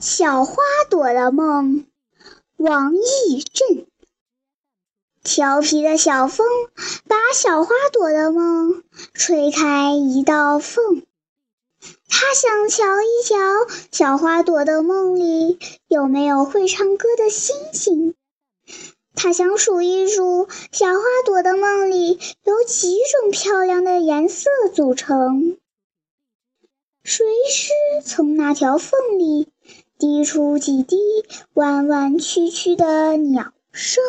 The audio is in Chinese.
小花朵的梦，王义正。调皮的小风把小花朵的梦吹开一道缝，他想瞧一瞧小花朵的梦里有没有会唱歌的星星。他想数一数小花朵的梦里有几种漂亮的颜色组成。谁是从那条缝里滴出几滴弯弯曲曲的鸟声。